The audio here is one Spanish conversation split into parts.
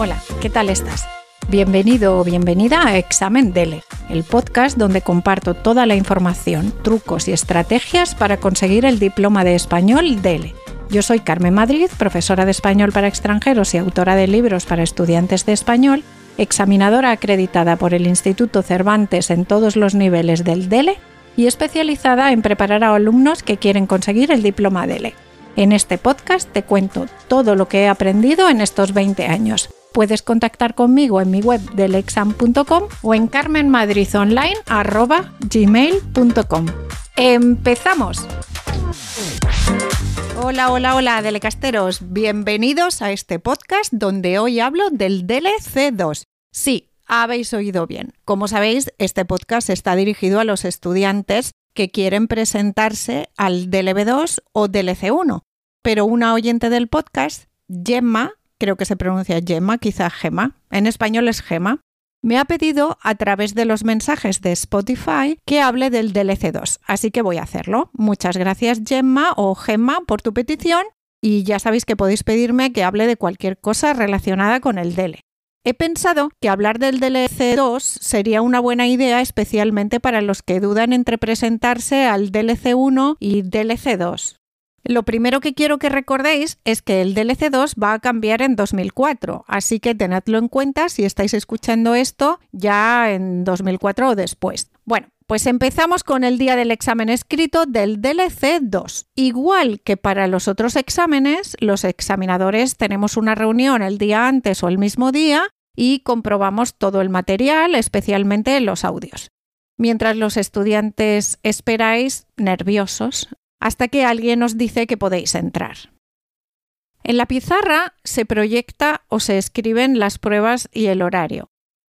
Hola, ¿qué tal estás? Bienvenido o bienvenida a Examen DELE, el podcast donde comparto toda la información, trucos y estrategias para conseguir el diploma de español DELE. Yo soy Carmen Madrid, profesora de español para extranjeros y autora de libros para estudiantes de español, examinadora acreditada por el Instituto Cervantes en todos los niveles del DELE y especializada en preparar a alumnos que quieren conseguir el diploma DELE. En este podcast te cuento todo lo que he aprendido en estos 20 años. Puedes contactar conmigo en mi web delexam.com o en carmenmadridonline.gmail.com. ¡Empezamos! Hola, hola, hola, delecasteros. Bienvenidos a este podcast donde hoy hablo del DLC2. Sí, habéis oído bien. Como sabéis, este podcast está dirigido a los estudiantes que quieren presentarse al DLB2 o DLC1 pero una oyente del podcast, Gemma, creo que se pronuncia Gemma, quizá Gemma, en español es Gemma, me ha pedido a través de los mensajes de Spotify que hable del DLC2, así que voy a hacerlo. Muchas gracias Gemma o Gemma por tu petición y ya sabéis que podéis pedirme que hable de cualquier cosa relacionada con el DL. He pensado que hablar del DLC2 sería una buena idea especialmente para los que dudan entre presentarse al DLC1 y DLC2. Lo primero que quiero que recordéis es que el DLC2 va a cambiar en 2004, así que tenedlo en cuenta si estáis escuchando esto ya en 2004 o después. Bueno, pues empezamos con el día del examen escrito del DLC2. Igual que para los otros exámenes, los examinadores tenemos una reunión el día antes o el mismo día y comprobamos todo el material, especialmente los audios. Mientras los estudiantes esperáis nerviosos hasta que alguien os dice que podéis entrar. En la pizarra se proyecta o se escriben las pruebas y el horario.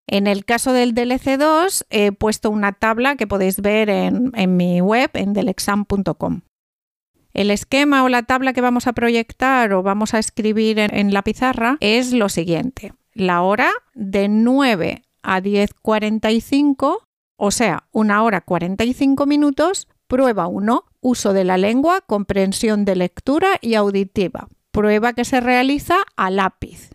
En el caso del DLC2 he puesto una tabla que podéis ver en, mi web en delexam.com. El esquema o la tabla que vamos a proyectar o vamos a escribir en, en la pizarra es lo siguiente. La hora de 9 a 10.45, o sea, una hora 45 minutos, Prueba 1. Uso de la lengua, comprensión de lectura y auditiva. Prueba que se realiza a lápiz.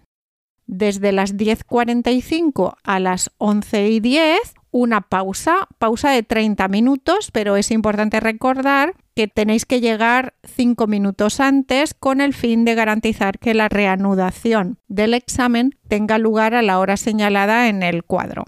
Desde las 10.45 a las 11.10, una pausa, pausa de 30 minutos, pero es importante recordar que tenéis que llegar 5 minutos antes con el fin de garantizar que la reanudación del examen tenga lugar a la hora señalada en el cuadro.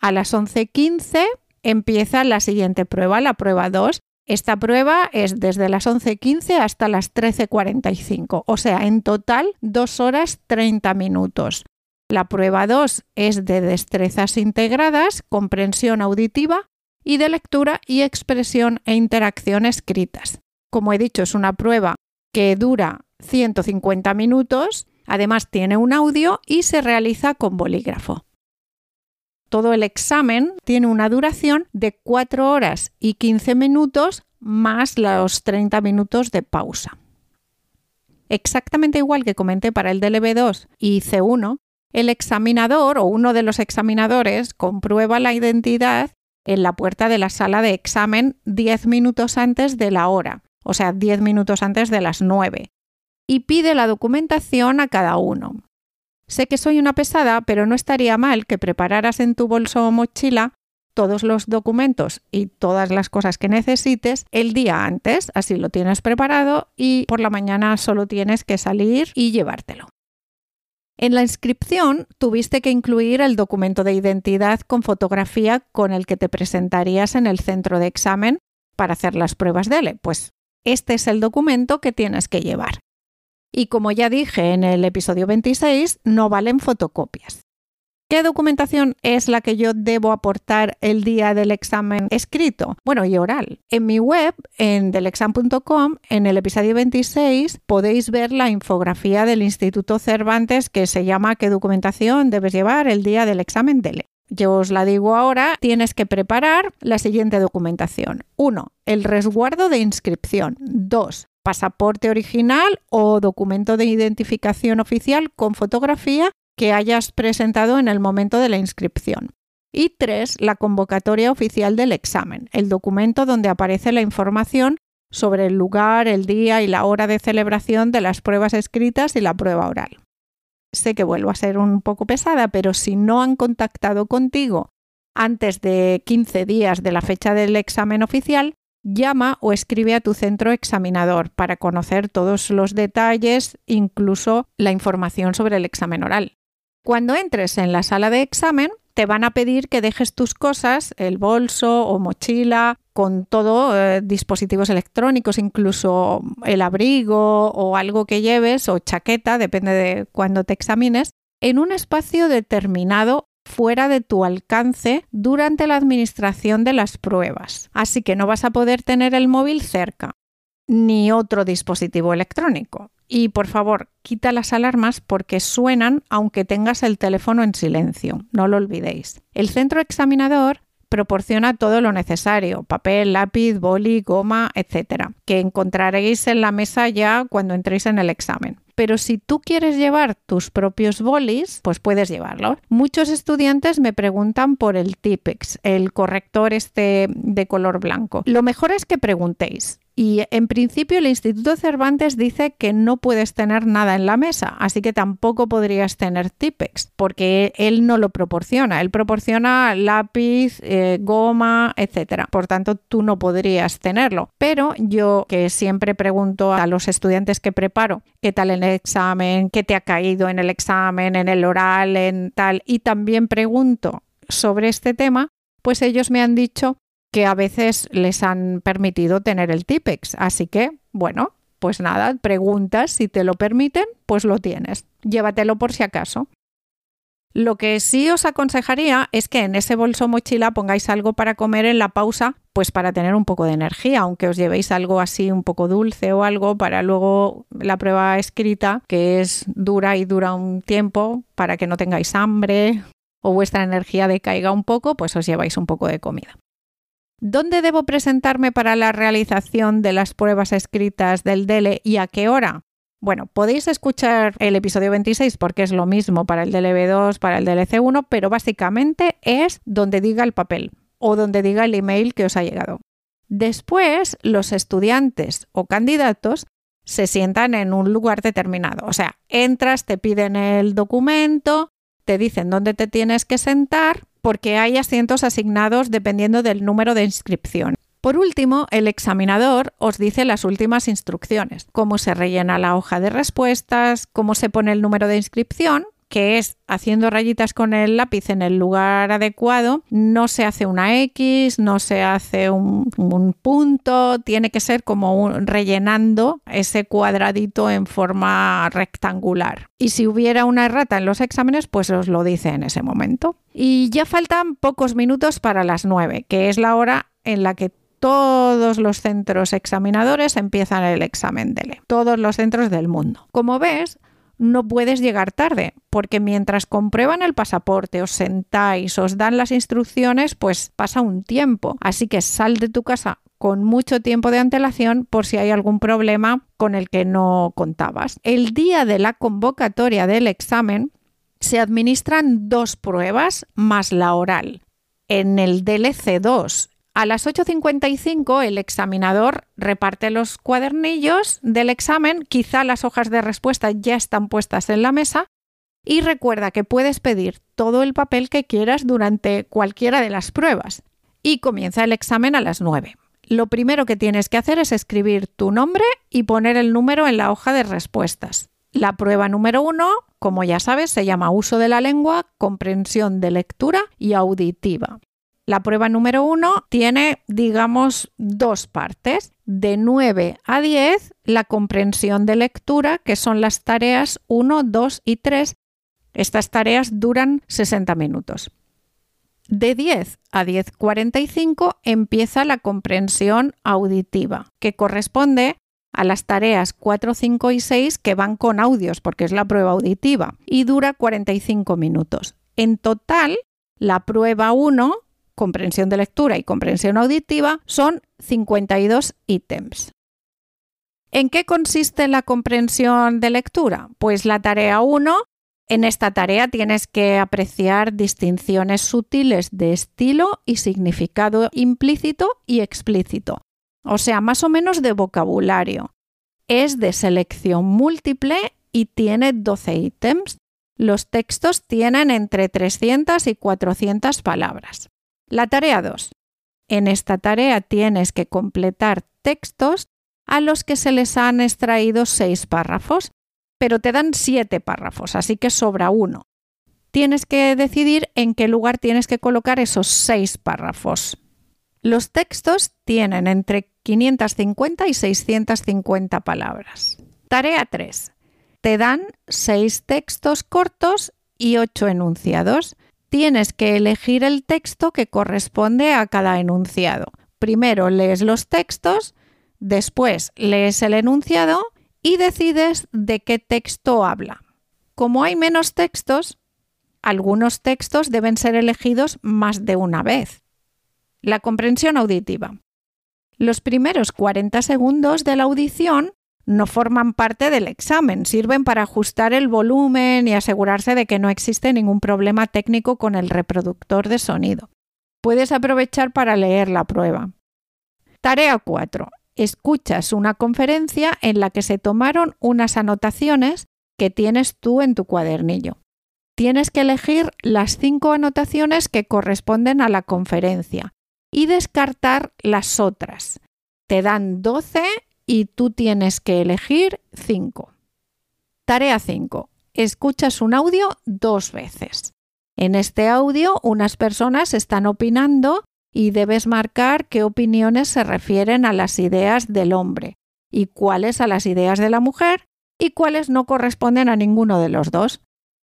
A las 11.15 empieza la siguiente prueba, la prueba 2. Esta prueba es desde las 11.15 hasta las 13.45, o sea, en total 2 horas 30 minutos. La prueba 2 es de destrezas integradas, comprensión auditiva y de lectura y expresión e interacción escritas. Como he dicho, es una prueba que dura 150 minutos, además tiene un audio y se realiza con bolígrafo todo el examen tiene una duración de 4 horas y 15 minutos más los 30 minutos de pausa. Exactamente igual que comenté para el DLB2 y C1, el examinador o uno de los examinadores comprueba la identidad en la puerta de la sala de examen 10 minutos antes de la hora, o sea, 10 minutos antes de las 9, y pide la documentación a cada uno. Sé que soy una pesada, pero no estaría mal que prepararas en tu bolso o mochila todos los documentos y todas las cosas que necesites el día antes, así lo tienes preparado y por la mañana solo tienes que salir y llevártelo. En la inscripción tuviste que incluir el documento de identidad con fotografía con el que te presentarías en el centro de examen para hacer las pruebas de ELE. Pues este es el documento que tienes que llevar. Y como ya dije en el episodio 26, no valen fotocopias. ¿Qué documentación es la que yo debo aportar el día del examen escrito? Bueno, y oral. En mi web, en delexam.com, en el episodio 26, podéis ver la infografía del Instituto Cervantes que se llama ¿Qué documentación debes llevar el día del examen DELE? Yo os la digo ahora, tienes que preparar la siguiente documentación. 1. El resguardo de inscripción. 2 pasaporte original o documento de identificación oficial con fotografía que hayas presentado en el momento de la inscripción. Y tres, la convocatoria oficial del examen, el documento donde aparece la información sobre el lugar, el día y la hora de celebración de las pruebas escritas y la prueba oral. sé que vuelvo a ser un poco pesada, pero si no han contactado contigo antes de 15 días de la fecha del examen oficial, llama o escribe a tu centro examinador para conocer todos los detalles, incluso la información sobre el examen oral. Cuando entres en la sala de examen, te van a pedir que dejes tus cosas, el bolso o mochila, con todo, eh, dispositivos electrónicos, incluso el abrigo o algo que lleves o chaqueta, depende de cuándo te examines, en un espacio determinado fuera de tu alcance durante la administración de las pruebas. Así que no vas a poder tener el móvil cerca ni otro dispositivo electrónico. Y por favor, quita las alarmas porque suenan aunque tengas el teléfono en silencio, no lo olvidéis. El centro examinador proporciona todo lo necesario, papel, lápiz, boli, goma, etc., que encontraréis en la mesa ya cuando entréis en el examen. Pero si tú quieres llevar tus propios bolis, pues puedes llevarlo. Muchos estudiantes me preguntan por el Tipex, el corrector este de color blanco. Lo mejor es que preguntéis. Y en principio el Instituto Cervantes dice que no puedes tener nada en la mesa, así que tampoco podrías tener Tipex, porque él no lo proporciona. Él proporciona lápiz, eh, goma, etc. Por tanto, tú no podrías tenerlo. Pero yo que siempre pregunto a los estudiantes que preparo qué tal en el examen, qué te ha caído en el examen, en el oral, en tal, y también pregunto sobre este tema, pues ellos me han dicho que a veces les han permitido tener el TIPEX. Así que, bueno, pues nada, preguntas si te lo permiten, pues lo tienes. Llévatelo por si acaso. Lo que sí os aconsejaría es que en ese bolso mochila pongáis algo para comer en la pausa, pues para tener un poco de energía, aunque os llevéis algo así un poco dulce o algo para luego la prueba escrita, que es dura y dura un tiempo, para que no tengáis hambre o vuestra energía decaiga un poco, pues os lleváis un poco de comida. ¿Dónde debo presentarme para la realización de las pruebas escritas del DELE y a qué hora? Bueno, podéis escuchar el episodio 26 porque es lo mismo para el DLB2, para el DLC1, pero básicamente es donde diga el papel o donde diga el email que os ha llegado. Después, los estudiantes o candidatos se sientan en un lugar determinado. O sea, entras, te piden el documento, te dicen dónde te tienes que sentar porque hay asientos asignados dependiendo del número de inscripción. Por último, el examinador os dice las últimas instrucciones, cómo se rellena la hoja de respuestas, cómo se pone el número de inscripción, que es haciendo rayitas con el lápiz en el lugar adecuado, no se hace una X, no se hace un, punto, tiene que ser como rellenando ese cuadradito en forma rectangular. Y si hubiera una errata en los exámenes, pues os lo dice en ese momento. Y ya faltan pocos minutos para las 9, que es la hora en la que todos los centros examinadores empiezan el examen DELE, todos los centros del mundo. Como ves, no puedes llegar tarde, porque mientras comprueban el pasaporte, os sentáis, os dan las instrucciones, pues pasa un tiempo. Así que sal de tu casa con mucho tiempo de antelación por si hay algún problema con el que no contabas. El día de la convocatoria del examen se administran dos pruebas más la oral. En el DLC 2 a las 8.55 el examinador reparte los cuadernillos del examen, quizá las hojas de respuesta ya están puestas en la mesa y recuerda que puedes pedir todo el papel que quieras durante cualquiera de las pruebas. Y comienza el examen a las 9. Lo primero que tienes que hacer es escribir tu nombre y poner el número en la hoja de respuestas. La prueba número 1, como ya sabes, se llama uso de la lengua, comprensión de lectura y auditiva. La prueba número uno tiene, digamos, dos partes. De 9 a 10, la comprensión de lectura, que son las tareas 1, 2 y 3. Estas tareas duran 60 minutos. De 10 a 10.45 empieza la comprensión auditiva, que corresponde a las tareas 4, 5 y 6 que van con audios, porque es la prueba auditiva, y dura 45 minutos. En total, la prueba 1 comprensión de lectura y comprensión auditiva, son 52 ítems. ¿En qué consiste la comprensión de lectura? Pues la tarea 1, en esta tarea tienes que apreciar distinciones sutiles de estilo y significado implícito y explícito, o sea, más o menos de vocabulario. Es de selección múltiple y tiene 12 ítems Los textos tienen entre 300 y 400 palabras. La tarea 2. En esta tarea tienes que completar textos a los que se les han extraído seis párrafos, pero te dan siete párrafos, así que sobra uno. Tienes que decidir en qué lugar tienes que colocar esos seis párrafos. Los textos tienen entre 550 y 650 palabras. Tarea 3. Te dan seis textos cortos y ocho enunciados. Tienes que elegir el texto que corresponde a cada enunciado. Primero lees los textos, después lees el enunciado y decides de qué texto habla. Como hay menos textos, algunos textos deben ser elegidos más de una vez. La comprensión auditiva. Los primeros 40 segundos de la audición no forman parte del examen, sirven para ajustar el volumen y asegurarse de que no existe ningún problema técnico con el reproductor de sonido. Puedes aprovechar para leer la prueba. Tarea 4. Escuchas una conferencia en la que se tomaron unas anotaciones que tienes tú en tu cuadernillo. Tienes que elegir las cinco anotaciones que corresponden a la conferencia y descartar las otras. Te dan 12 y tú tienes que elegir 5. Tarea 5. Escuchas un audio dos veces. En este audio unas personas están opinando y debes marcar qué opiniones se refieren a las ideas del hombre y cuáles a las ideas de la mujer y cuáles no corresponden a ninguno de los dos.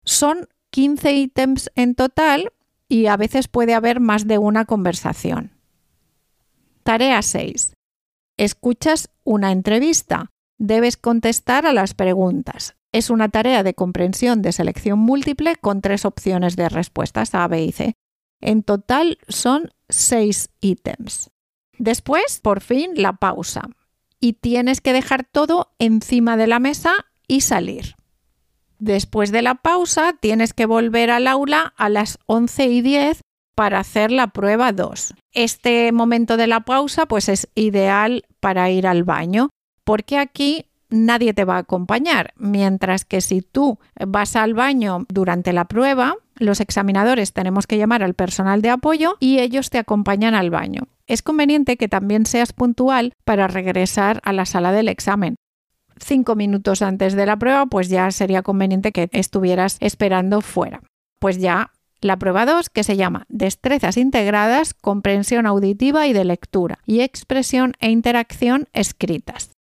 Son 15 ítems en total y a veces puede haber más de una conversación. Tarea 6. Escuchas una entrevista. Debes contestar a las preguntas. Es una tarea de comprensión de selección múltiple con tres opciones de respuestas A, B y C. En total son seis ítems. Después, por fin, la pausa. Y tienes que dejar todo encima de la mesa y salir. Después de la pausa, tienes que volver al aula a las 11 y 10 para hacer la prueba 2. Este momento de la pausa pues es ideal para ir al baño porque aquí nadie te va a acompañar, mientras que si tú vas al baño durante la prueba, los examinadores tenemos que llamar al personal de apoyo y ellos te acompañan al baño. Es conveniente que también seas puntual para regresar a la sala del examen. Cinco minutos antes de la prueba, pues ya sería conveniente que estuvieras esperando fuera. Pues ya la prueba 2, que se llama Destrezas integradas, comprensión auditiva y de lectura, y expresión e interacción escritas.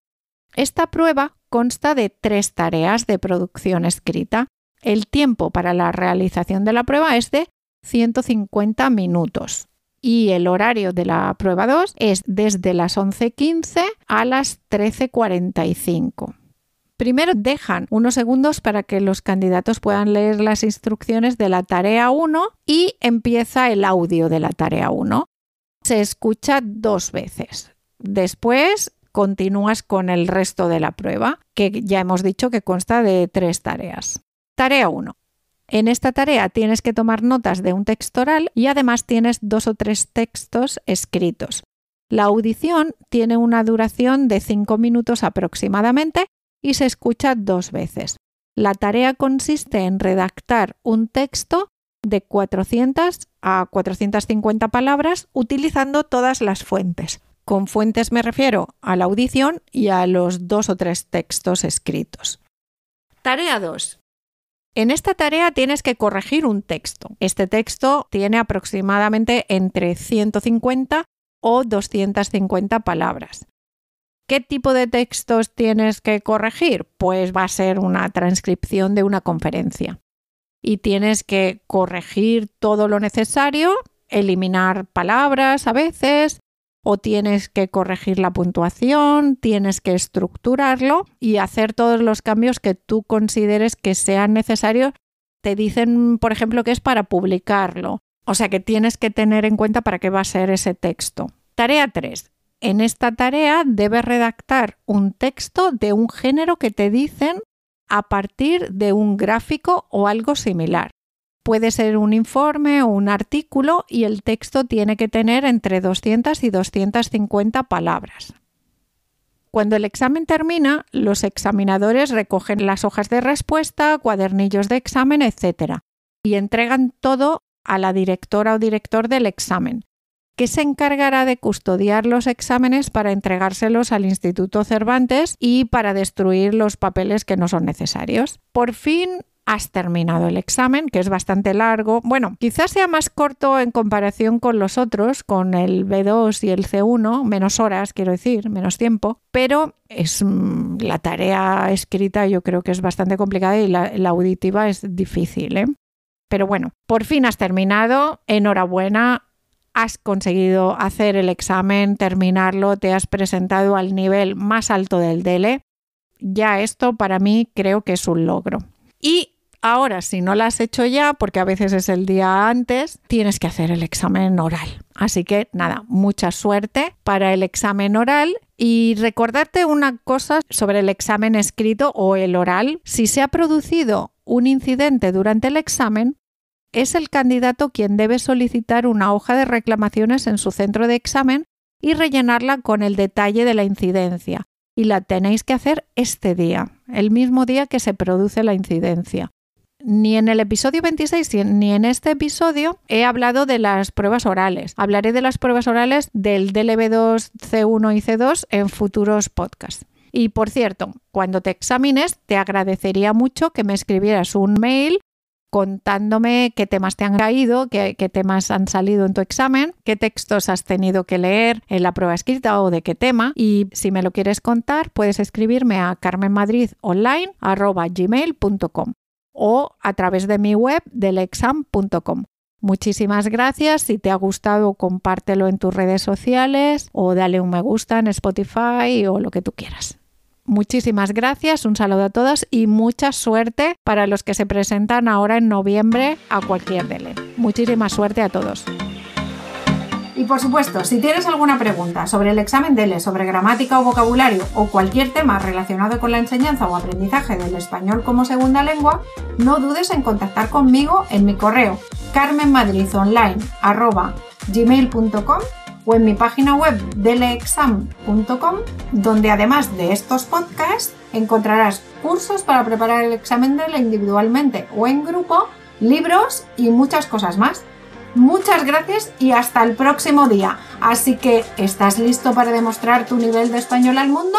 Esta prueba consta de tres tareas de producción escrita. El tiempo para la realización de la prueba es de 150 minutos y el horario de la prueba 2 es desde las 11.15 a las 13.45. Primero dejan unos segundos para que los candidatos puedan leer las instrucciones de la tarea 1 y empieza el audio de la tarea 1. Se escucha dos veces. Después continúas con el resto de la prueba, que ya hemos dicho que consta de tres tareas. Tarea 1. En esta tarea tienes que tomar notas de un texto oral y además tienes dos o tres textos escritos. La audición tiene una duración de 5 minutos aproximadamente y se escucha dos veces. La tarea consiste en redactar un texto de 400 a 450 palabras utilizando todas las fuentes. Con fuentes me refiero a la audición y a los dos o tres textos escritos. Tarea 2. En esta tarea tienes que corregir un texto. Este texto tiene aproximadamente entre 150 o 250 palabras. ¿Qué tipo de textos tienes que corregir? Pues va a ser una transcripción de una conferencia. Y tienes que corregir todo lo necesario, eliminar palabras a veces, o tienes que corregir la puntuación, tienes que estructurarlo y hacer todos los cambios que tú consideres que sean necesarios. Te dicen, por ejemplo, que es para publicarlo. O sea que tienes que tener en cuenta para qué va a ser ese texto. Tarea 3. En esta tarea debes redactar un texto de un género que te dicen a partir de un gráfico o algo similar. Puede ser un informe o un artículo y el texto tiene que tener entre 200 y 250 palabras. Cuando el examen termina, los examinadores recogen las hojas de respuesta, cuadernillos de examen, etc. y entregan todo a la directora o director del examen, que se encargará de custodiar los exámenes para entregárselos al Instituto Cervantes y para destruir los papeles que no son necesarios. Por fin has terminado el examen, que es bastante largo. Bueno, quizás sea más corto en comparación con los otros, con el B2 y el C1, menos horas, quiero decir, menos tiempo, pero es mm, la tarea escrita yo creo que es bastante complicada y la, auditiva es difícil. ¿eh? Pero bueno, por fin has terminado, enhorabuena, has conseguido hacer el examen, terminarlo, te has presentado al nivel más alto del DELE. Ya esto para mí creo que es un logro. Y Ahora, si no lo has hecho ya, porque a veces es el día antes, tienes que hacer el examen oral. Así que nada, mucha suerte para el examen oral y recordarte una cosa sobre el examen escrito o el oral. Si se ha producido un incidente durante el examen, es el candidato quien debe solicitar una hoja de reclamaciones en su centro de examen y rellenarla con el detalle de la incidencia. Y la tenéis que hacer este día, el mismo día que se produce la incidencia ni en el episodio 26 ni en este episodio he hablado de las pruebas orales. Hablaré de las pruebas orales del DLB2, C1 y C2 en futuros podcasts. Y por cierto, cuando te examines, te agradecería mucho que me escribieras un mail contándome qué temas te han caído, qué, temas han salido en tu examen, qué textos has tenido que leer en la prueba escrita o de qué tema. Y si me lo quieres contar, puedes escribirme a carmenmadridonline.gmail.com o a través de mi web delexam.com. Muchísimas gracias. Si te ha gustado, compártelo en tus redes sociales o dale un me gusta en Spotify o lo que tú quieras. Muchísimas gracias, un saludo a todas y mucha suerte para los que se presentan ahora en noviembre a cualquier DELE. Muchísima suerte a todos. Y por supuesto, si tienes alguna pregunta sobre el examen DELE, sobre gramática o vocabulario o cualquier tema relacionado con la enseñanza o aprendizaje del español como segunda lengua, no dudes en contactar conmigo en mi correo carmenmadridonline.gmail.com o en mi página web deleexam.com, donde además de estos podcasts encontrarás cursos para preparar el examen DELE individualmente o en grupo, libros y muchas cosas más. Muchas gracias y hasta el próximo día. Así que, ¿estás listo para demostrar tu nivel de español al mundo?